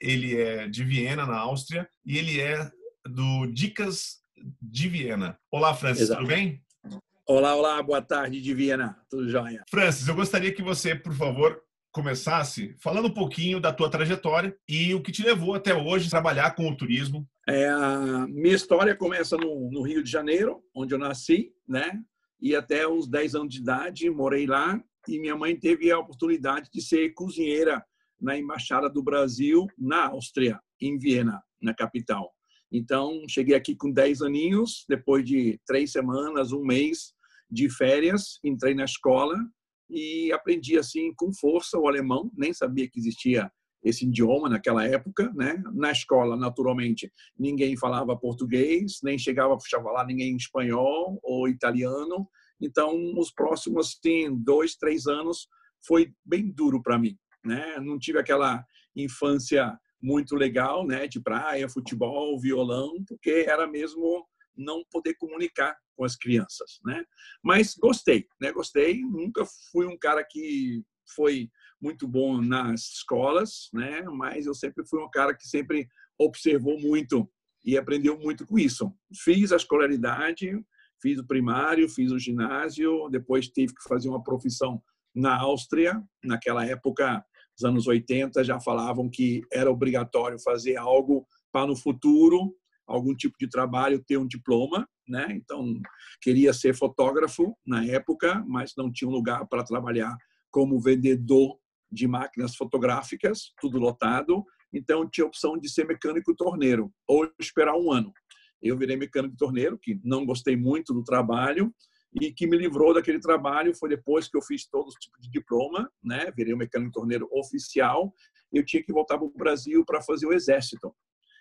ele é de Viena, na Áustria, e ele é do Dicas de Viena. Olá, Francis, Exato. tudo bem? Olá, olá, boa tarde de Viena, tudo jóia. Francis, eu gostaria que você, por favor, começasse falando um pouquinho da tua trajetória e o que te levou até hoje a trabalhar com o turismo. É, a minha história começa no, no, Rio de Janeiro, onde eu nasci, né? E até os 10 anos de idade morei lá e minha mãe teve a oportunidade de ser cozinheira na Embaixada do Brasil na Áustria, em Viena, na capital. Então, cheguei aqui com 10 aninhos, depois de três semanas, um mês de férias, entrei na escola e aprendi assim com força o alemão, nem sabia que existia esse idioma naquela época, né? Na escola, naturalmente, ninguém falava português, nem chegava a falar ninguém espanhol ou italiano. Então, os próximos assim, dois, três anos foi bem duro para mim né? Não tive aquela infância muito legal, né? De praia, futebol, violão, porque era mesmo não poder comunicar com as crianças, né? Mas gostei, né? Gostei. Nunca fui um cara que foi muito bom nas escolas, né? Mas eu sempre fui um cara que sempre observou muito e aprendeu muito com isso. Fiz a escolaridade, fiz o primário, fiz o ginásio, depois tive que fazer uma profissão na Áustria. Naquela época nos anos 80 já falavam que era obrigatório fazer algo para no futuro, algum tipo de trabalho, ter um diploma, né? Então, queria ser fotógrafo na época, mas não tinha um lugar para trabalhar como vendedor de máquinas fotográficas, tudo lotado. Então, tinha a opção de ser mecânico torneiro ou esperar um ano. Eu virei mecânico torneiro, que não gostei muito do trabalho, e que me livrou daquele trabalho foi depois que eu fiz todos os tipos de diploma, né? Virei um mecânico torneiro oficial. Eu tinha que voltar para o Brasil para fazer o exército.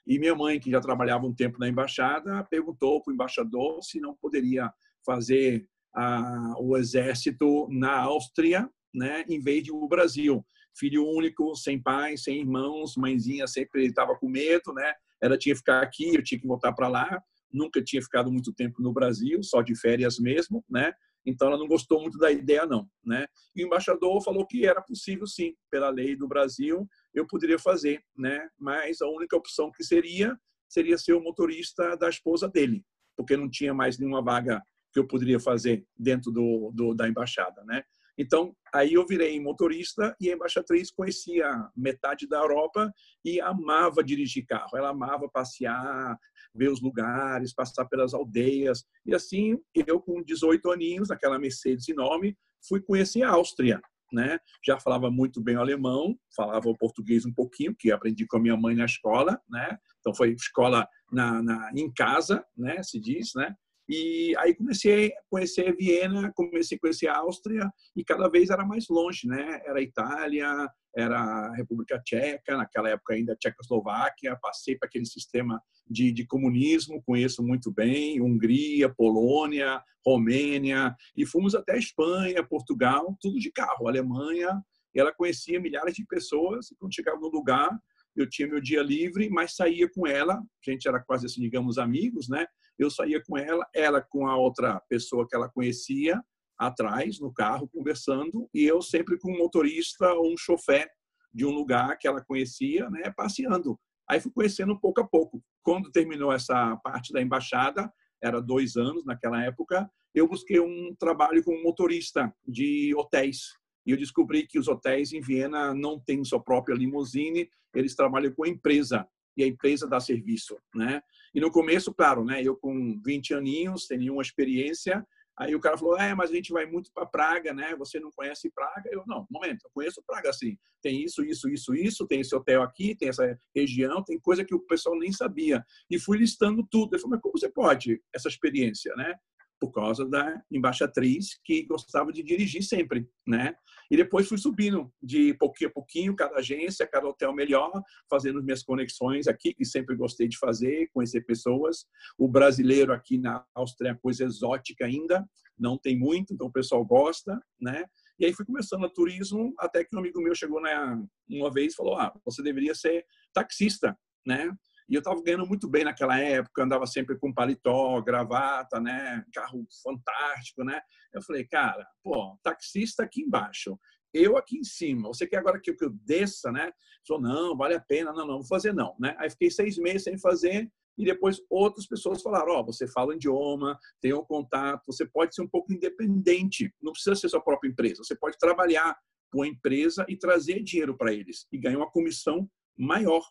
E minha mãe, que já trabalhava um tempo na embaixada, perguntou para o embaixador se não poderia fazer a, o exército na Áustria, né? Em vez de o Brasil. Filho único, sem pai, sem irmãos, mãezinha sempre estava com medo, né? Ela tinha que ficar aqui, eu tinha que voltar para lá nunca tinha ficado muito tempo no Brasil, só de férias mesmo, né? Então ela não gostou muito da ideia não, né? E o embaixador falou que era possível sim, pela lei do Brasil, eu poderia fazer, né? Mas a única opção que seria seria ser o motorista da esposa dele, porque não tinha mais nenhuma vaga que eu poderia fazer dentro do, do da embaixada, né? Então, aí eu virei motorista e a embaixatriz conhecia metade da Europa e amava dirigir carro. Ela amava passear, ver os lugares, passar pelas aldeias. E assim, eu com 18 aninhos, naquela Mercedes enorme, fui conhecer a Áustria. Né? Já falava muito bem o alemão, falava o português um pouquinho, que aprendi com a minha mãe na escola, né? Então foi escola na, na em casa, né? Se diz, né? E aí comecei a conhecer Viena, comecei a conhecer a Áustria e cada vez era mais longe, né? Era Itália, era República Tcheca, naquela época ainda Tchecoslováquia, passei para aquele sistema de, de comunismo, conheço muito bem, Hungria, Polônia, Romênia, e fomos até Espanha, Portugal, tudo de carro, Alemanha, e ela conhecia milhares de pessoas, e quando chegava no lugar, eu tinha meu dia livre, mas saía com ela, a gente era quase assim, digamos, amigos, né? Eu saía com ela, ela com a outra pessoa que ela conhecia, atrás, no carro, conversando, e eu sempre com um motorista ou um chofé de um lugar que ela conhecia, né, passeando. Aí fui conhecendo pouco a pouco. Quando terminou essa parte da embaixada, era dois anos naquela época, eu busquei um trabalho como motorista de hotéis. E eu descobri que os hotéis em Viena não têm sua própria limusine, eles trabalham com a empresa e a empresa dá serviço, né? E no começo, claro, né? Eu com 20 aninhos, sem nenhuma experiência, aí o cara falou: "É, mas a gente vai muito para Praga, né? Você não conhece Praga?" Eu: "Não, momento, eu conheço Praga assim. Tem isso, isso, isso, isso, tem esse hotel aqui, tem essa região, tem coisa que o pessoal nem sabia." E fui listando tudo. Eu falei: "Mas como você pode essa experiência, né?" Por causa da embaixatriz que gostava de dirigir sempre, né? E depois fui subindo de pouquinho a pouquinho, cada agência, cada hotel melhor, fazendo minhas conexões aqui, que sempre gostei de fazer, conhecer pessoas. O brasileiro aqui na Áustria é coisa exótica ainda, não tem muito, então o pessoal gosta, né? E aí fui começando a turismo, até que um amigo meu chegou na, uma vez e falou: "Ah, você deveria ser taxista", né? E eu estava ganhando muito bem naquela época, andava sempre com paletó, gravata, né? Carro fantástico, né? Eu falei, cara, pô, taxista aqui embaixo, eu aqui em cima. Você quer agora que eu, desça, né? Falou, não, vale a pena, não, não, vou fazer não, né? Aí fiquei seis meses sem fazer e depois outras pessoas falaram, ó, oh, você fala o idioma, tem um contato, você pode ser um pouco independente, não precisa ser sua própria empresa, você pode trabalhar com a empresa e trazer dinheiro para eles e ganhar uma comissão maior.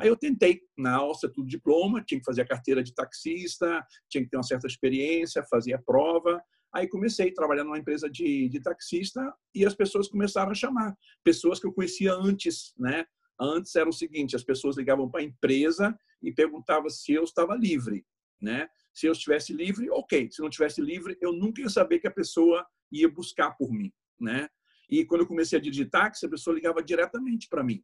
Aí eu tentei, na Áustria, tudo diploma, tinha que fazer a carteira de taxista, tinha que ter uma certa experiência, fazer a prova. Aí comecei a trabalhar numa empresa de, de taxista e as pessoas começaram a chamar. Pessoas que eu conhecia antes, né? Antes era o seguinte, as pessoas ligavam para a empresa e perguntavam se eu estava livre, né? Se eu estivesse livre, ok. Se não estivesse livre, eu nunca ia saber que a pessoa ia buscar por mim, né? E quando eu comecei a dirigir táxi, a pessoa ligava diretamente para mim.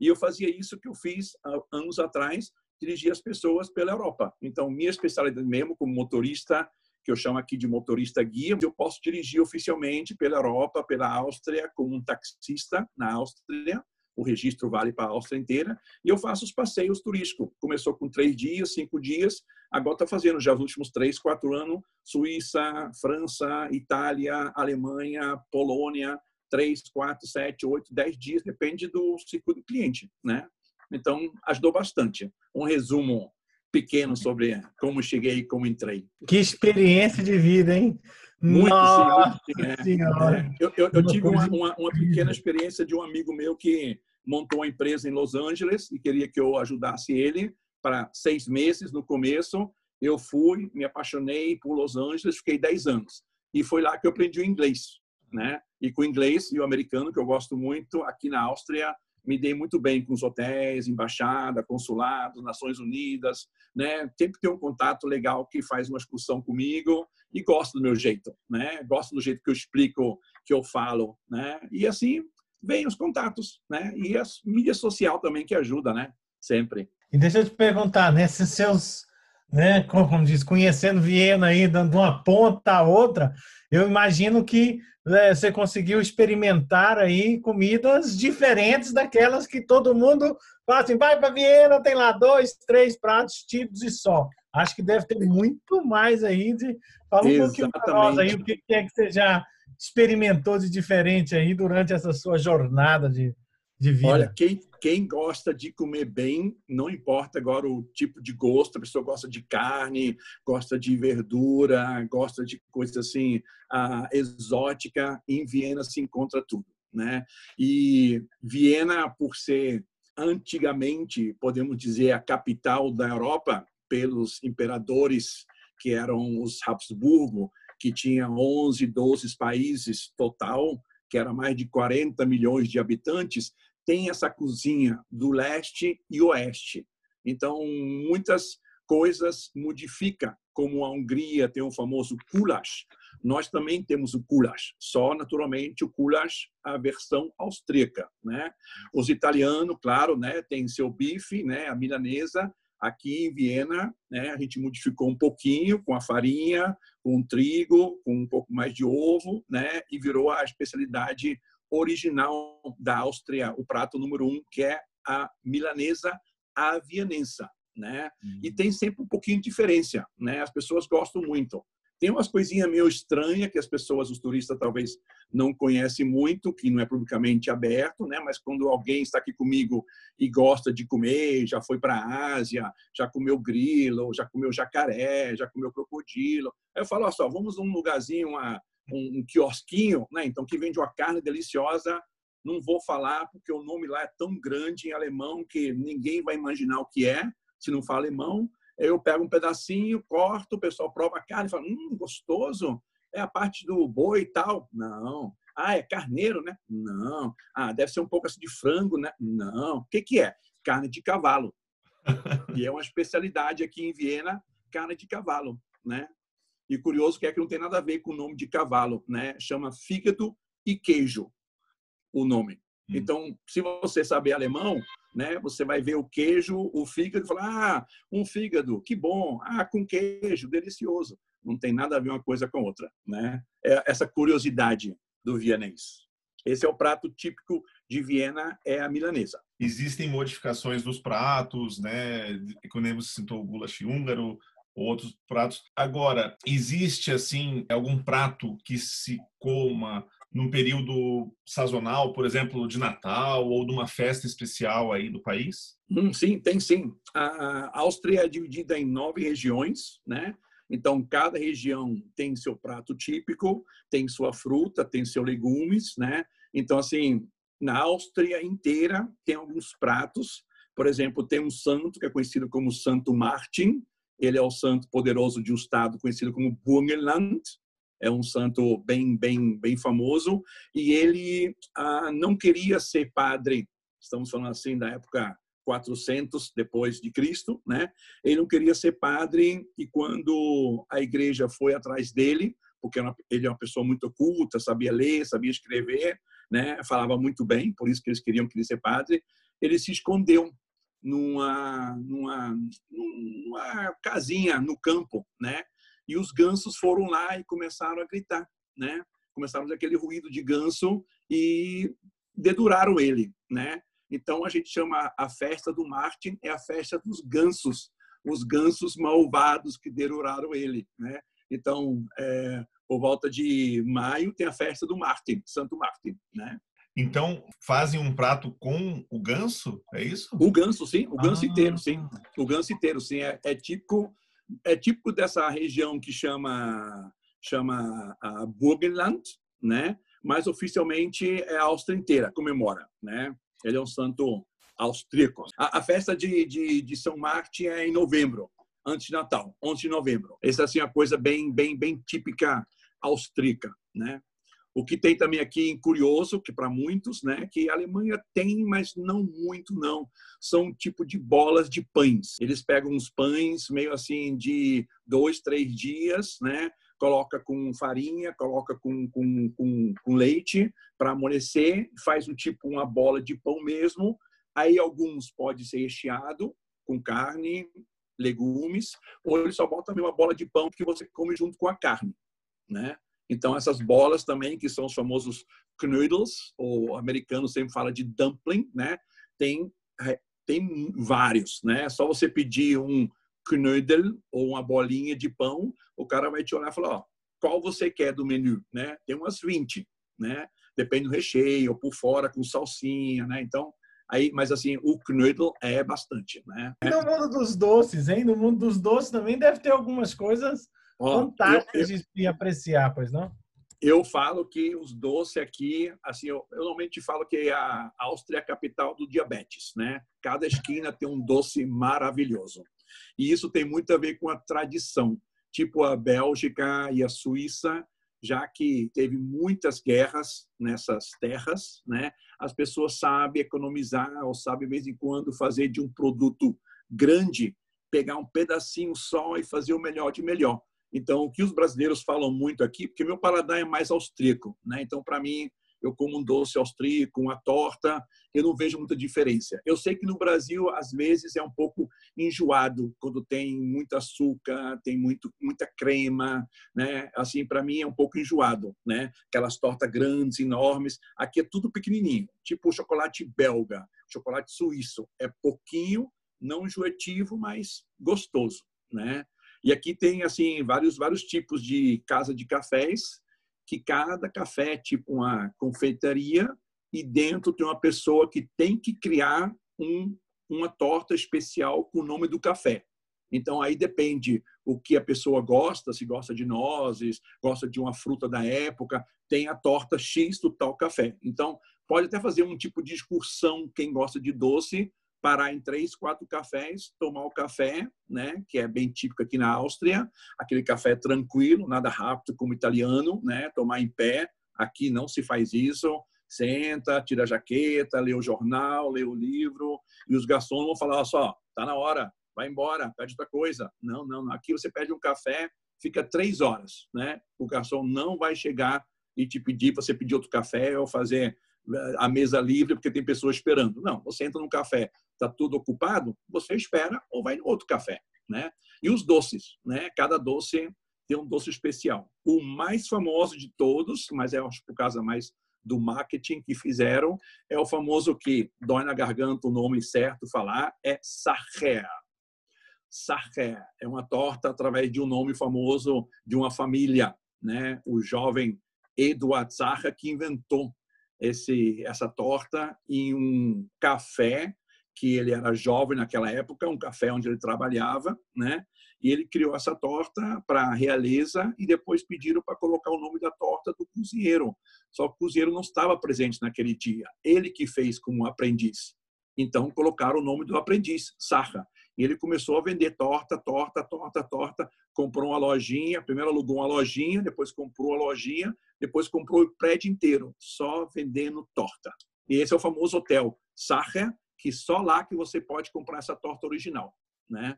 E eu fazia isso que eu fiz há anos atrás, dirigir as pessoas pela Europa. Então, minha especialidade mesmo como motorista, que eu chamo aqui de motorista guia, eu posso dirigir oficialmente pela Europa, pela Áustria, como um taxista na Áustria. O registro vale para a Áustria inteira. E eu faço os passeios turísticos. Começou com três dias, cinco dias. Agora está fazendo já os últimos três, quatro anos. Suíça, França, Itália, Alemanha, Polônia, três, quatro, sete, oito, dez dias, depende do ciclo do cliente, né? Então, ajudou bastante. Um resumo pequeno sobre como cheguei e como entrei. Que experiência de vida, hein? Muito, Nossa sim, muito, sim, é. Eu, eu, eu tive uma, uma, uma, pequena experiência de um amigo meu que montou uma empresa em Los Angeles e queria que eu ajudasse ele para seis meses no começo. Eu fui, me apaixonei por Los Angeles, fiquei dez anos. E foi lá que eu aprendi o inglês né? E com o inglês e o americano, que eu gosto muito, aqui na Áustria, me dei muito bem com os hotéis, embaixada, consulado, Nações Unidas, né? Sempre tem um contato legal que faz uma excursão comigo e gosto do meu jeito, né? Gosto do jeito que eu explico, que eu falo, né? E assim vem os contatos, né? E a mídia social também que ajuda, né? Sempre. E deixa eu te perguntar, nesses seus né, como diz, conhecendo Viena aí, dando uma ponta a outra, eu imagino que né, você conseguiu experimentar aí comidas diferentes daquelas que todo mundo fala assim, vai para Viena, tem lá dois, três pratos típicos e só. Acho que deve ter muito mais aí de... Fala um Exatamente. pouquinho para nós aí, o que é que você já experimentou de diferente aí durante essa sua jornada de, de vida. Olha, quem, quem gosta de comer bem, não importa agora o tipo de gosto, a pessoa gosta de carne, gosta de verdura, gosta de coisa assim uh, exótica, em Viena se encontra tudo, né? E Viena, por ser antigamente, podemos dizer, a capital da Europa, pelos imperadores que eram os Habsburgo, que tinha 11, 12 países total, que era mais de 40 milhões de habitantes, tem essa cozinha do leste e oeste. Então, muitas coisas modifica, como a Hungria tem o famoso goulash. Nós também temos o goulash, só naturalmente o goulash a versão austríaca, né? Os italianos, claro, né, tem seu bife, né, a milanesa. Aqui em Viena, né, a gente modificou um pouquinho com a farinha, com o trigo, com um pouco mais de ovo, né, e virou a especialidade original da Áustria, o prato número um, que é a milanesa avianensa, né? Uhum. E tem sempre um pouquinho de diferença, né? As pessoas gostam muito. Tem umas coisinhas meio estranhas que as pessoas, os turistas, talvez não conhecem muito, que não é publicamente aberto, né? Mas quando alguém está aqui comigo e gosta de comer, já foi para a Ásia, já comeu grilo, já comeu jacaré, já comeu crocodilo, aí eu falo, olha só, vamos num lugarzinho, uma, um, um quiosquinho, né? Então que vende uma carne deliciosa. Não vou falar porque o nome lá é tão grande em alemão que ninguém vai imaginar o que é se não fala alemão. Eu pego um pedacinho, corto, o pessoal prova a carne e fala: hum, gostoso. É a parte do boi e tal. Não. Ah, é carneiro, né? Não. Ah, deve ser um pouco assim de frango, né? Não. O que, que é? Carne de cavalo. e é uma especialidade aqui em Viena, carne de cavalo, né? E curioso que é que não tem nada a ver com o nome de cavalo, né? Chama fígado e queijo o nome. Hum. Então, se você saber alemão, né, você vai ver o queijo, o fígado e falar: "Ah, um fígado, que bom. Ah, com queijo, delicioso." Não tem nada a ver uma coisa com outra, né? É essa curiosidade do vienês. Esse é o prato típico de Viena, é a milanesa. Existem modificações dos pratos, né? Quando você citou o goulash húngaro, outros pratos. Agora, existe assim algum prato que se coma num período sazonal, por exemplo, de Natal ou de uma festa especial aí do país? Hum, sim, tem sim. A Áustria é dividida em nove regiões, né? Então, cada região tem seu prato típico, tem sua fruta, tem seus legumes, né? Então, assim, na Áustria inteira tem alguns pratos. Por exemplo, tem um santo que é conhecido como Santo Martin, ele é o santo poderoso de um estado conhecido como Burgenland. É um santo bem, bem, bem famoso. E ele ah, não queria ser padre. Estamos falando assim da época 400 depois de Cristo, né? Ele não queria ser padre e quando a igreja foi atrás dele, porque ele é uma pessoa muito culta, sabia ler, sabia escrever, né? Falava muito bem, por isso que eles queriam que ele ser padre. Ele se escondeu numa, numa, numa casinha no campo, né? E os gansos foram lá e começaram a gritar, né? Começaram aquele ruído de ganso e deduraram ele, né? Então a gente chama a festa do Martin é a festa dos gansos, os gansos malvados que deduraram ele, né? Então, é, por volta de maio tem a festa do Martin, Santo Martin, né? Então, fazem um prato com o ganso, é isso? O ganso, sim. O ganso ah. inteiro, sim. O ganso inteiro, sim. É, é, típico é típico dessa região que chama chama a Burgenland, né? Mas oficialmente é a Áustria inteira comemora, né? Ele é um santo austríaco. A, a festa de, de, de, São Martin é em novembro, antes de Natal, 11 de novembro. Essa assim é uma coisa bem bem bem típica austríaca, né? O que tem também aqui curioso, que para muitos, né, que a Alemanha tem, mas não muito não, são tipo de bolas de pães. Eles pegam uns pães meio assim de dois, três dias, né, coloca com farinha, coloca com, com, com, com leite para amolecer, faz um tipo uma bola de pão mesmo. Aí alguns pode ser recheado com carne, legumes, ou ele só bota uma bola de pão que você come junto com a carne, né? Então, essas bolas também, que são os famosos knödels, o americano sempre fala de dumpling, né? Tem, é, tem vários, né? É só você pedir um knödel ou uma bolinha de pão, o cara vai te olhar e falar, ó, qual você quer do menu, né? Tem umas 20, né? Depende do recheio, ou por fora com salsinha, né? Então, aí, mas assim, o knödel é bastante, né? E no mundo dos doces, hein? No mundo dos doces também deve ter algumas coisas eu, de apreciar, pois não? Eu falo que os doces aqui, assim, eu, eu normalmente falo que a Áustria é a capital do diabetes, né? Cada esquina tem um doce maravilhoso. E isso tem muito a ver com a tradição, tipo a Bélgica e a Suíça, já que teve muitas guerras nessas terras, né? As pessoas sabem economizar ou sabem de vez em quando fazer de um produto grande, pegar um pedacinho só e fazer o melhor de melhor. Então, o que os brasileiros falam muito aqui, porque meu paladar é mais austríaco, né? Então, para mim, eu como um doce austríaco, uma torta, eu não vejo muita diferença. Eu sei que no Brasil, às vezes, é um pouco enjoado quando tem muito açúcar, tem muito, muita crema, né? Assim, para mim é um pouco enjoado, né? Aquelas tortas grandes, enormes. Aqui é tudo pequenininho, tipo chocolate belga, chocolate suíço. É pouquinho, não enjoativo, mas gostoso, né? E aqui tem assim vários vários tipos de casa de cafés, que cada café é tipo uma confeitaria e dentro tem uma pessoa que tem que criar um, uma torta especial com o nome do café. Então aí depende o que a pessoa gosta, se gosta de nozes, gosta de uma fruta da época, tem a torta X do tal café. Então pode até fazer um tipo de excursão quem gosta de doce parar em três, quatro cafés, tomar o café, né, que é bem típico aqui na Áustria, aquele café tranquilo, nada rápido como italiano, né, tomar em pé. Aqui não se faz isso. Senta, tira a jaqueta, lê o jornal, lê o livro, e os garçons vão falar: só, tá na hora, vai embora, pede outra coisa. Não, não, aqui você pede um café, fica três horas, né? O garçom não vai chegar e te pedir para você pedir outro café ou fazer a mesa livre porque tem pessoas esperando. Não, você entra no café, está tudo ocupado, você espera ou vai no outro café, né? E os doces, né? Cada doce tem um doce especial. O mais famoso de todos, mas é acho por causa mais do marketing que fizeram, é o famoso que dói na garganta o nome certo falar, é sarrer. Sarrer é uma torta através de um nome famoso de uma família, né? O jovem Eduard Sarrer que inventou esse essa torta em um café que ele era jovem naquela época, um café onde ele trabalhava, né? E ele criou essa torta para a realeza e depois pediram para colocar o nome da torta do cozinheiro. Só que o cozinheiro não estava presente naquele dia. Ele que fez como aprendiz. Então colocaram o nome do aprendiz, Sarra. E ele começou a vender torta, torta, torta, torta. Comprou uma lojinha, primeiro alugou uma lojinha, depois comprou a lojinha, depois comprou o prédio inteiro, só vendendo torta. E esse é o famoso hotel Sarra, que só lá que você pode comprar essa torta original, né?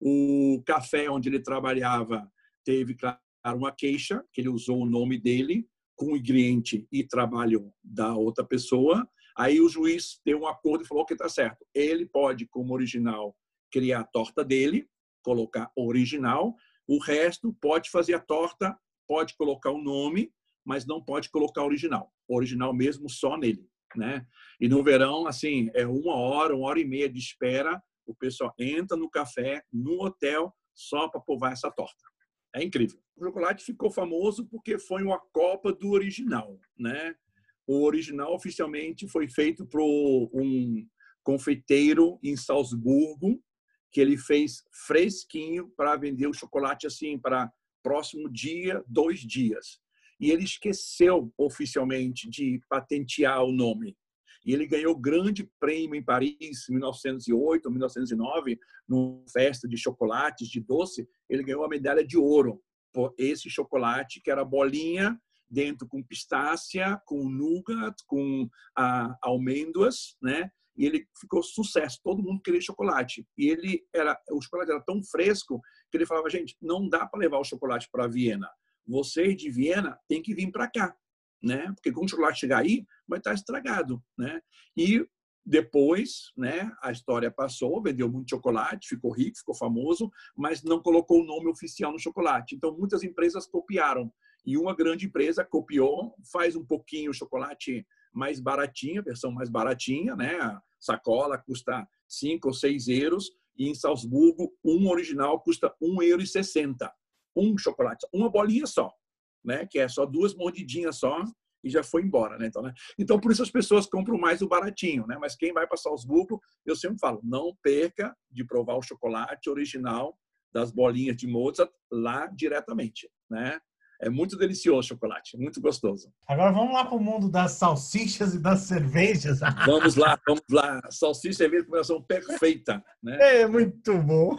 O café onde ele trabalhava teve, claro, uma queixa, que ele usou o nome dele com o ingrediente e trabalho da outra pessoa. Aí o juiz deu um acordo e falou que está certo. Ele pode, como original, criar a torta dele, colocar original. O resto pode fazer a torta, pode colocar o nome, mas não pode colocar original. Original mesmo só nele, né? E no verão, assim, é uma hora, uma hora e meia de espera o pessoal entra no café, no hotel, só para provar essa torta. É incrível. O chocolate ficou famoso porque foi uma copa do original, né? O original oficialmente foi feito por um confeiteiro em Salzburgo, que ele fez fresquinho para vender o chocolate assim para próximo dia, dois dias. E ele esqueceu oficialmente de patentear o nome. E ele ganhou grande prêmio em Paris em 1908 ou 1909, numa festa de chocolates, de doce. Ele ganhou a medalha de ouro por esse chocolate, que era bolinha dentro com pistácia, com nougat, com ah, amêndoas, né? E ele ficou sucesso. Todo mundo queria chocolate. E ele era, o chocolate era tão fresco que ele falava, gente, não dá para levar o chocolate para Viena. Vocês de Viena têm que vir para cá né? Porque quando o chocolate chegar aí, vai estar estragado, né? E depois, né, a história passou, vendeu muito chocolate, ficou rico, ficou famoso, mas não colocou o nome oficial no chocolate. Então, muitas empresas copiaram. E uma grande empresa copiou, faz um pouquinho o chocolate mais baratinho, versão mais baratinha, né? A sacola custa 5 ou 6 euros, e em Salzburgo, um original custa 1,60 euro. Um chocolate, uma bolinha só né? Que é só duas mordidinhas só e já foi embora, né? Então, né? então por isso as pessoas compram mais o baratinho, né? Mas quem vai para Salzburgo, eu sempre falo, não perca de provar o chocolate original das bolinhas de Mozart lá diretamente, né? É muito delicioso o chocolate, muito gostoso. Agora vamos lá para o mundo das salsichas e das cervejas. Vamos lá, vamos lá. Salsicha e cerveja combinação perfeita. Né? É muito bom.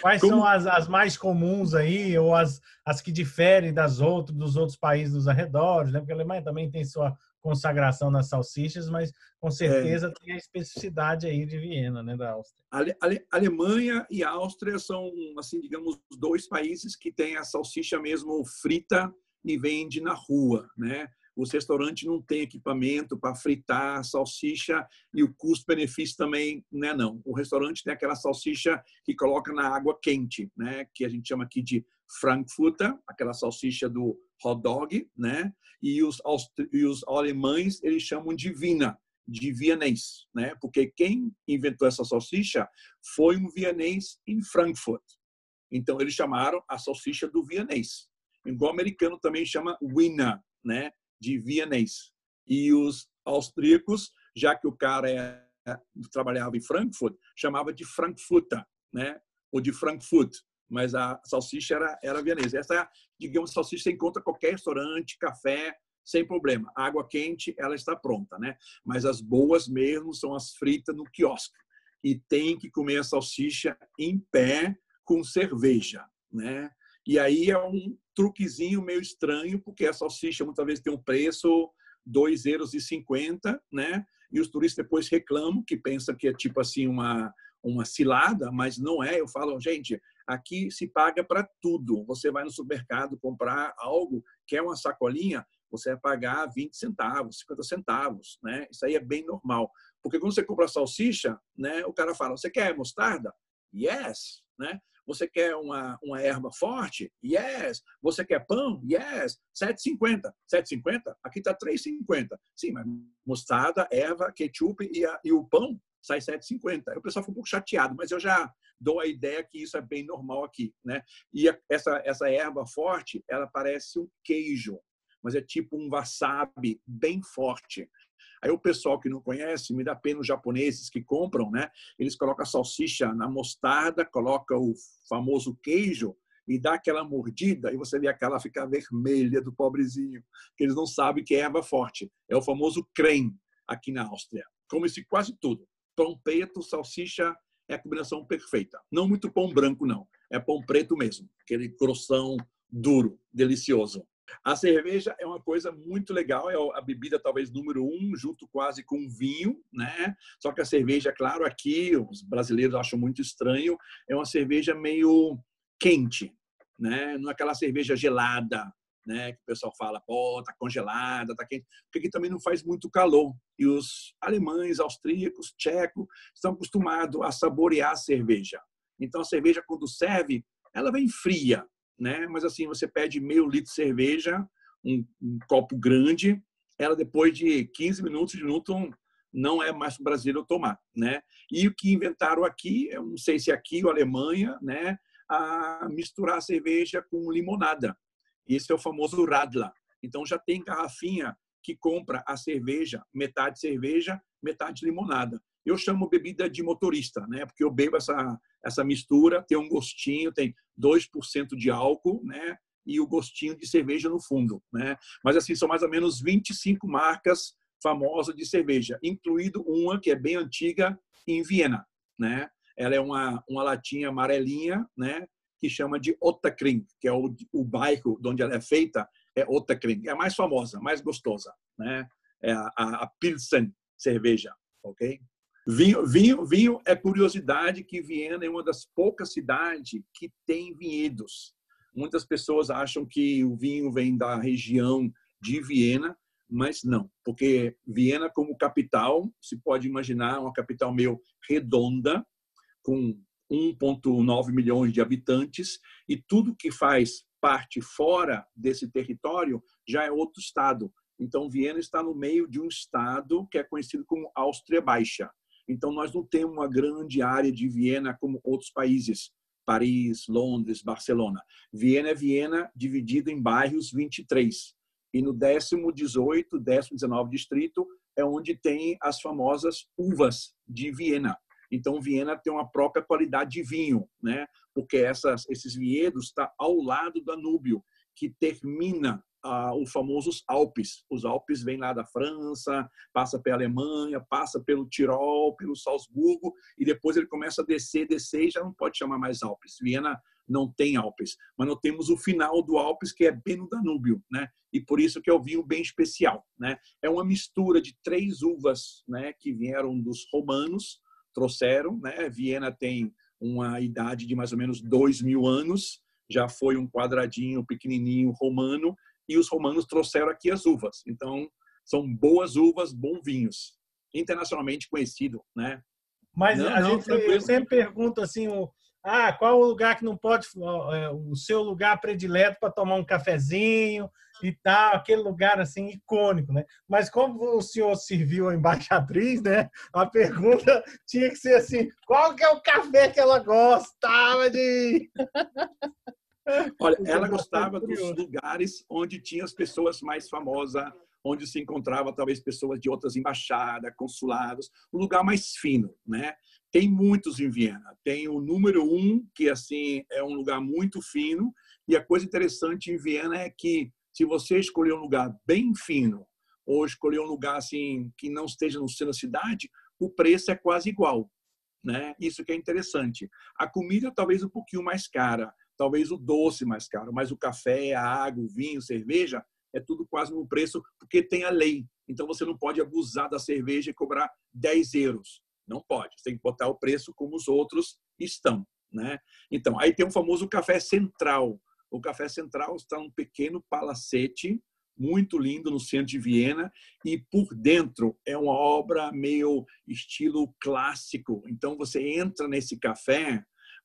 Quais Como... são as, as, mais comuns aí, ou as, as que diferem das outras, dos outros países dos arredores, né? Porque a Alemanha também tem sua consagração nas salsichas, mas com certeza é. tem a especificidade aí de Viena, né, da Áustria. Ale, Ale, Alemanha e Áustria são, assim, digamos, dois países que têm a salsicha mesmo frita e vende na rua, né? Os restaurantes não têm equipamento para fritar salsicha e o custo-benefício também não é não. O restaurante tem aquela salsicha que coloca na água quente, né? Que a gente chama aqui de Frankfurter, aquela salsicha do hot dog, né? E os, e os alemães eles chamam de Vina, de vienês, né? Porque quem inventou essa salsicha foi um vienês em Frankfurt. Então eles chamaram a salsicha do vienês. Igual o americano também chama Wiener, né? De vienês. E os austríacos, já que o cara é, trabalhava em Frankfurt, chamava de Frankfurter, né? Ou de Frankfurt mas a salsicha era, era vienesa. Essa, é digamos, salsicha você encontra qualquer restaurante, café, sem problema. Água quente, ela está pronta, né? Mas as boas mesmo são as fritas no quiosque. E tem que comer a salsicha em pé com cerveja, né? E aí é um truquezinho meio estranho, porque a salsicha muitas vezes tem um preço 2,50 euros, né? E os turistas depois reclamam, que pensam que é tipo assim uma uma cilada, mas não é. Eu falo, gente, Aqui se paga para tudo. Você vai no supermercado comprar algo, quer uma sacolinha, você vai pagar 20 centavos, 50 centavos, né? Isso aí é bem normal. Porque quando você compra salsicha, né, o cara fala: "Você quer mostarda?" Yes, né? Você quer uma, uma erva forte? Yes. Você quer pão? Yes. 7,50. 7,50? Aqui está 3,50. Sim, mas mostarda, erva, ketchup e, a, e o pão sai 7,50. O pessoal ficou um pouco chateado, mas eu já dou a ideia que isso é bem normal aqui, né? E essa essa erva forte, ela parece um queijo, mas é tipo um wasabi bem forte. Aí o pessoal que não conhece, me dá pena os japoneses que compram, né? Eles colocam a salsicha na mostarda, colocam o famoso queijo e dá aquela mordida e você vê aquela ficar vermelha do pobrezinho, que eles não sabem que é erva forte. É o famoso creme aqui na Áustria. Come-se quase tudo pão preto, salsicha é a combinação perfeita. Não muito pão branco, não. É pão preto mesmo. Aquele grossão duro, delicioso. A cerveja é uma coisa muito legal, é a bebida talvez número um, junto quase com o vinho, né? Só que a cerveja, claro, aqui os brasileiros acham muito estranho, é uma cerveja meio quente, né? Não é aquela cerveja gelada, né? Que o pessoal fala, pô, tá congelada, tá quente, porque aqui também não faz muito calor. E os alemães, austríacos, tchecos estão acostumados a saborear a cerveja. Então a cerveja quando serve, ela vem fria, né? Mas assim, você pede meio litro de cerveja, um, um copo grande, ela depois de 15 minutos de Newton não é mais brasileiro tomar, né? E o que inventaram aqui, eu não sei se é aqui ou Alemanha, né? A misturar a cerveja com limonada. Esse é o famoso Radler. Então já tem garrafinha que compra a cerveja, metade cerveja, metade limonada. Eu chamo bebida de motorista, né? Porque eu bebo essa essa mistura, tem um gostinho, tem 2% de álcool, né? E o gostinho de cerveja no fundo, né? Mas assim são mais ou menos 25 marcas famosas de cerveja, incluído uma que é bem antiga em Viena, né? Ela é uma uma latinha amarelinha, né? que chama de Ottakring, que é o, o bairro onde ela é feita, é Ottakring. É a mais famosa, mais gostosa, né? É a, a Pilsen cerveja, ok? Vinho, vinho, vinho é curiosidade que Viena é uma das poucas cidades que tem vinhedos. Muitas pessoas acham que o vinho vem da região de Viena, mas não, porque Viena como capital, se pode imaginar uma capital meio redonda, com 1,9 milhões de habitantes e tudo que faz parte fora desse território já é outro estado. Então, Viena está no meio de um estado que é conhecido como Áustria Baixa. Então, nós não temos uma grande área de Viena como outros países, Paris, Londres, Barcelona. Viena é Viena dividido em bairros 23. E no 18, 19 distrito é onde tem as famosas uvas de Viena. Então, Viena tem uma própria qualidade de vinho, né? porque essas, esses vinhedos estão tá ao lado do Danúbio, que termina ah, os famosos Alpes. Os Alpes vêm lá da França, passa pela Alemanha, passa pelo Tirol, pelo Salzburgo, e depois ele começa a descer, descer, e já não pode chamar mais Alpes. Viena não tem Alpes, mas nós temos o final do Alpes, que é bem no Danúbio, né? E por isso que é o vinho bem especial, né? É uma mistura de três uvas, né, que vieram dos romanos, trouxeram. Né? Viena tem uma idade de mais ou menos dois mil anos, já foi um quadradinho pequenininho romano, e os romanos trouxeram aqui as uvas. Então, são boas uvas, bons vinhos, internacionalmente conhecido, né? Mas não, a não, gente tranquilo. sempre pergunta assim, o, ah, qual o lugar que não pode, é, o seu lugar predileto para tomar um cafezinho e tal, aquele lugar assim icônico, né? Mas como o senhor serviu a embaixatriz, né? A pergunta tinha que ser assim: qual que é o café que ela gostava de? Olha, ela gostava dos lugares onde tinha as pessoas mais famosas, onde se encontrava talvez pessoas de outras embaixadas, consulados, um lugar mais fino, né? Tem muitos em Viena. Tem o número um, que assim é um lugar muito fino. E a coisa interessante em Viena é que se você escolher um lugar bem fino ou escolher um lugar assim que não esteja no centro da cidade, o preço é quase igual, né? Isso que é interessante. A comida talvez um pouquinho mais cara, talvez o doce mais caro, mas o café, a água, o vinho, cerveja é tudo quase no preço porque tem a lei. Então você não pode abusar da cerveja e cobrar 10 euros. Não pode. Você tem que botar o preço como os outros estão. né? Então, aí tem o famoso café central. O café central está num pequeno palacete muito lindo no centro de Viena e por dentro é uma obra meio estilo clássico. Então você entra nesse café,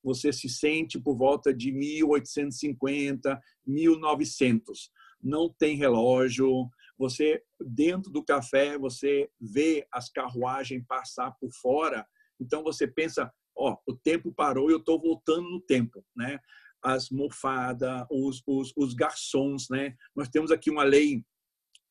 você se sente por volta de 1850, 1900. Não tem relógio, você dentro do café você vê as carruagens passar por fora. Então você pensa, ó, o tempo parou e eu estou voltando no tempo, né? As mofadas, os, os, os garçons, né? Nós temos aqui uma lei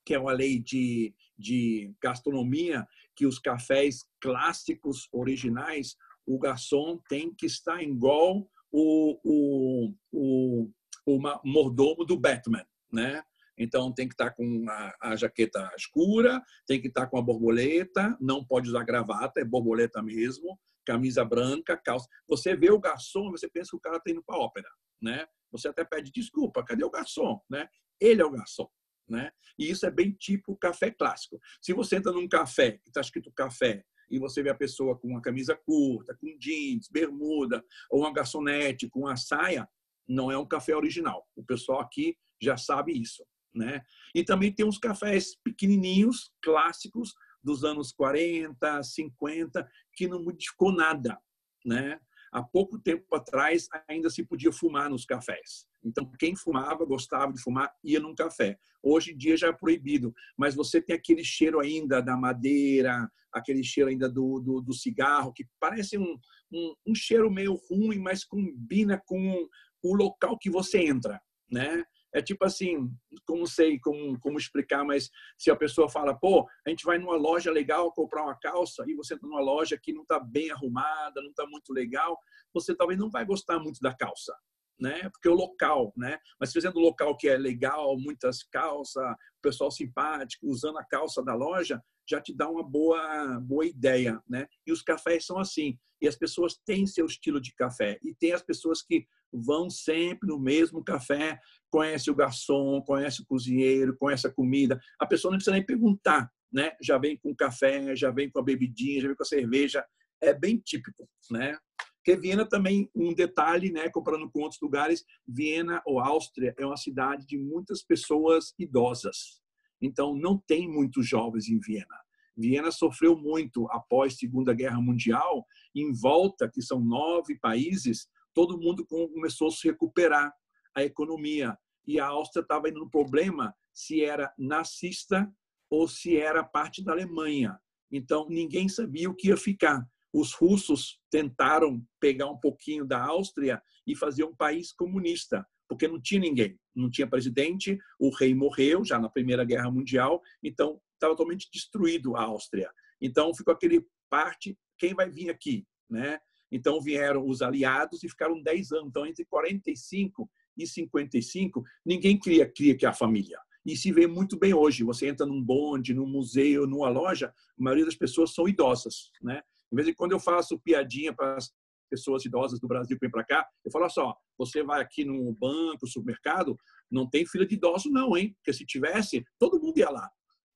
que é uma lei de, de gastronomia que os cafés clássicos originais o garçom tem que estar igual o, o, o, o mordomo do Batman, né? Então tem que estar com a, a, jaqueta escura, tem que estar com a borboleta, não pode usar gravata, é borboleta mesmo, camisa branca, calça. Você vê o garçom, você pensa que o cara está indo para ópera, né? Você até pede desculpa, cadê o garçom, né? Ele é o garçom, né? E isso é bem tipo café clássico. Se você entra num café está escrito café e você vê a pessoa com uma camisa curta, com jeans, bermuda, ou uma garçonete com uma saia, não é um café original. O pessoal aqui já sabe isso né? E também tem uns cafés pequenininhos, clássicos, dos anos 40, 50, que não modificou nada, né? Há pouco tempo atrás ainda se podia fumar nos cafés. Então, quem fumava, gostava de fumar, ia num café. Hoje em dia já é proibido, mas você tem aquele cheiro ainda da madeira, aquele cheiro ainda do, do, do cigarro, que parece um, um, um cheiro meio ruim, mas combina com o local que você entra, né? É tipo assim, como sei como, como explicar, mas se a pessoa fala, pô, a gente vai numa loja legal comprar uma calça e você está numa loja que não está bem arrumada, não está muito legal, você talvez não vai gostar muito da calça. Né? Porque o local, né? Mas fazendo um local que é legal, muitas calças, pessoal simpático, usando a calça da loja, já te dá uma boa boa ideia, né? E os cafés são assim. E as pessoas têm seu estilo de café e tem as pessoas que vão sempre no mesmo café, conhece o garçom, conhece o cozinheiro, conhece a comida. A pessoa não precisa nem perguntar, né? Já vem com café, já vem com a bebidinha, já vem com a cerveja. É bem típico, né? Porque Viena também, um detalhe, né, comparando com outros lugares, Viena ou Áustria é uma cidade de muitas pessoas idosas. Então, não tem muitos jovens em Viena. Viena sofreu muito após a Segunda Guerra Mundial. Em volta, que são nove países, todo mundo começou a se recuperar a economia. E a Áustria estava indo no problema se era nazista ou se era parte da Alemanha. Então, ninguém sabia o que ia ficar. Os russos tentaram pegar um pouquinho da Áustria e fazer um país comunista, porque não tinha ninguém, não tinha presidente, o rei morreu já na Primeira Guerra Mundial, então estava totalmente destruído a Áustria. Então ficou aquele parte, quem vai vir aqui, né? Então vieram os aliados e ficaram 10 anos. Então entre 45 e 55, ninguém cria cria que a família. E se vê muito bem hoje. Você entra num bonde, num museu, numa loja, a maioria das pessoas são idosas, né? Em vez de quando eu faço piadinha para as pessoas idosas do Brasil que vêm para cá, eu falo só, você vai aqui no banco, supermercado, não tem fila de idosos não, hein? Porque se tivesse, todo mundo ia lá.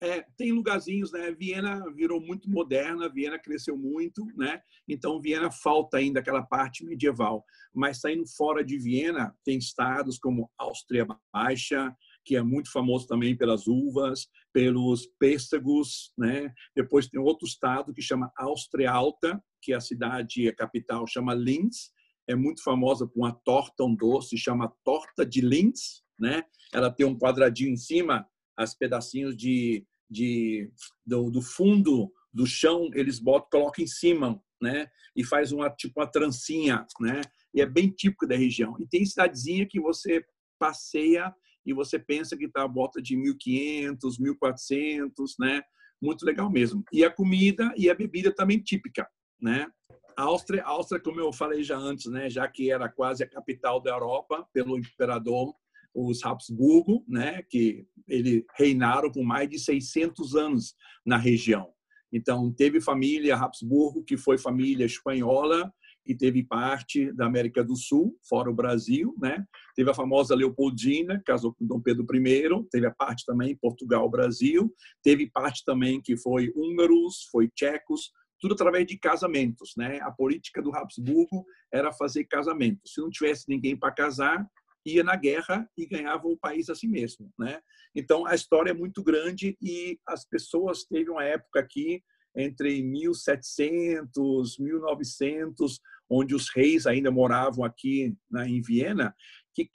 É, tem lugarzinhos, né? Viena virou muito moderna, Viena cresceu muito, né? Então Viena falta ainda aquela parte medieval. Mas saindo fora de Viena, tem estados como Áustria Baixa, que é muito famoso também pelas uvas, pelos pêssegos, né? Depois tem outro estado que chama Áustria Alta, que é a cidade, a capital chama Linz, é muito famosa por uma torta, um doce, chama torta de Linz, né? Ela tem um quadradinho em cima, as pedacinhos de, de do, do fundo do chão eles botam, colocam em cima, né? E faz uma tipo uma trancinha, né? E é bem típico da região. E tem cidadezinha que você passeia e você pensa que está a volta de 1.500, 1.400, né? Muito legal mesmo. E a comida e a bebida também típica, né? A Áustria, a Áustria, como eu falei já antes, né? Já que era quase a capital da Europa pelo imperador os Habsburgo, né? Que ele reinaram por mais de 600 anos na região. Então teve família Habsburgo que foi família espanhola que teve parte da América do Sul, fora o Brasil, né? Teve a famosa Leopoldina, casou com Dom Pedro I, teve a parte também Portugal, Brasil, teve parte também que foi húngaros, foi tchecos, tudo através de casamentos, né? A política do Habsburgo era fazer casamentos. Se não tivesse ninguém para casar, ia na guerra e ganhava o país a si mesmo, né? Então a história é muito grande e as pessoas teve uma época aqui entre 1700, 1900, onde os reis ainda moravam aqui na, em Viena, que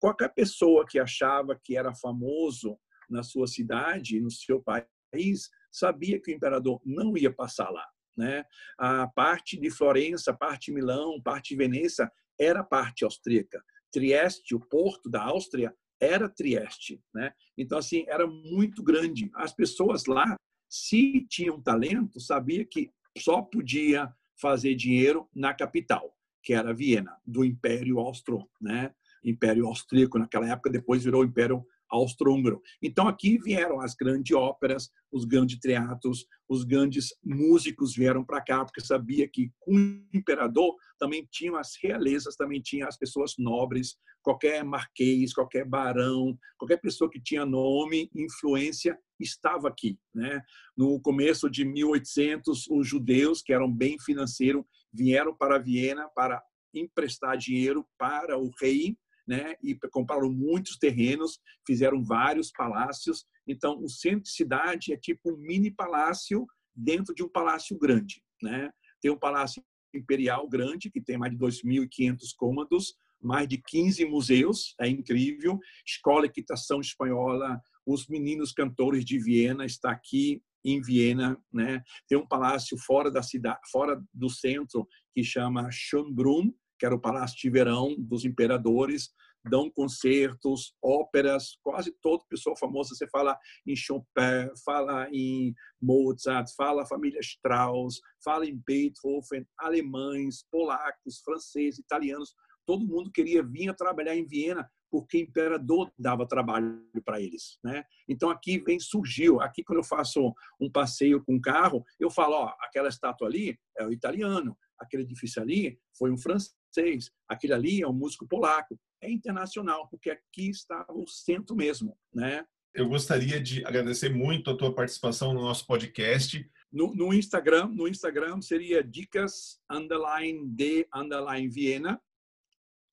qualquer pessoa que achava que era famoso na sua cidade, no seu país, sabia que o imperador não ia passar lá. Né? A parte de Florença, parte de Milão, parte de Veneza era parte austríaca. Trieste, o porto da Áustria, era Trieste. Né? Então, assim, era muito grande. As pessoas lá, se tinham talento, sabia que só podia fazer dinheiro na capital, que era Viena, do Império Austro, né? Império Austríaco naquela época, depois virou Império austro-húngaro. Então aqui vieram as grandes óperas, os grandes teatros, os grandes músicos vieram para cá porque sabia que com o imperador também tinham as realezas, também tinha as pessoas nobres, qualquer marquês, qualquer barão, qualquer pessoa que tinha nome, influência estava aqui, né? No começo de 1800, os judeus que eram bem financeiros vieram para Viena para emprestar dinheiro para o rei né? E compraram muitos terrenos, fizeram vários palácios. Então, o centro de cidade é tipo um mini palácio dentro de um palácio grande, né? Tem um palácio imperial grande que tem mais de 2.500 cômodos, mais de 15 museus, é incrível. Escola Equitação Espanhola, os meninos cantores de Viena está aqui em Viena, né? Tem um palácio fora da cidade, fora do centro que chama Schönbrunn, que era o Palácio de Verão dos Imperadores, dão concertos, óperas, quase todo pessoa famosa, você fala em Chopin, fala em Mozart, fala a família Strauss, fala em Beethoven, alemães, polacos, franceses, italianos, todo mundo queria vir trabalhar em Viena porque o imperador dava trabalho para eles, né? Então aqui vem surgiu, aqui quando eu faço um passeio com carro, eu falo, ó, aquela estátua ali é o italiano, aquele edifício ali foi um francês francês, aquele ali é um músico polaco. É internacional, porque aqui está o centro mesmo, né? Eu gostaria de agradecer muito a tua participação no nosso podcast. No, no Instagram, no Instagram seria dicas underline de underline Viena,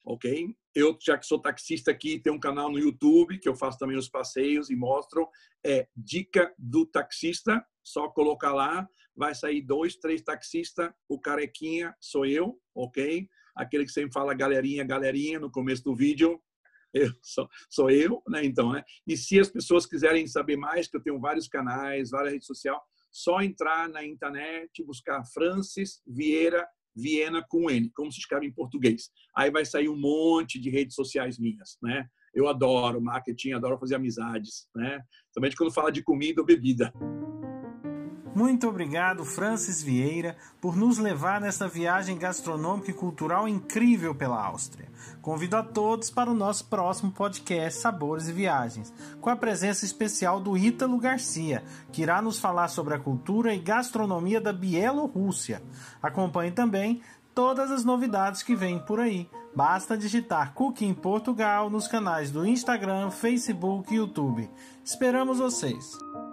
ok? Eu já que sou taxista aqui, tem um canal no YouTube que eu faço também os passeios e mostro. É dica do taxista. Só colocar lá, vai sair dois, três taxistas. O carequinha sou eu, ok? Aquele que sempre fala galerinha, galerinha no começo do vídeo, eu sou, sou eu, né? Então, né? E se as pessoas quiserem saber mais, que eu tenho vários canais, várias redes sociais, só entrar na internet, buscar Francis Vieira Viena com N, como se escreve em português. Aí vai sair um monte de redes sociais minhas, né? Eu adoro marketing, adoro fazer amizades, né? Também quando fala de comida ou bebida. Muito obrigado, Francis Vieira, por nos levar nessa viagem gastronômica e cultural incrível pela Áustria. Convido a todos para o nosso próximo podcast Sabores e Viagens, com a presença especial do Ítalo Garcia, que irá nos falar sobre a cultura e gastronomia da Bielorrússia. Acompanhe também todas as novidades que vêm por aí. Basta digitar Cooking Portugal nos canais do Instagram, Facebook e YouTube. Esperamos vocês!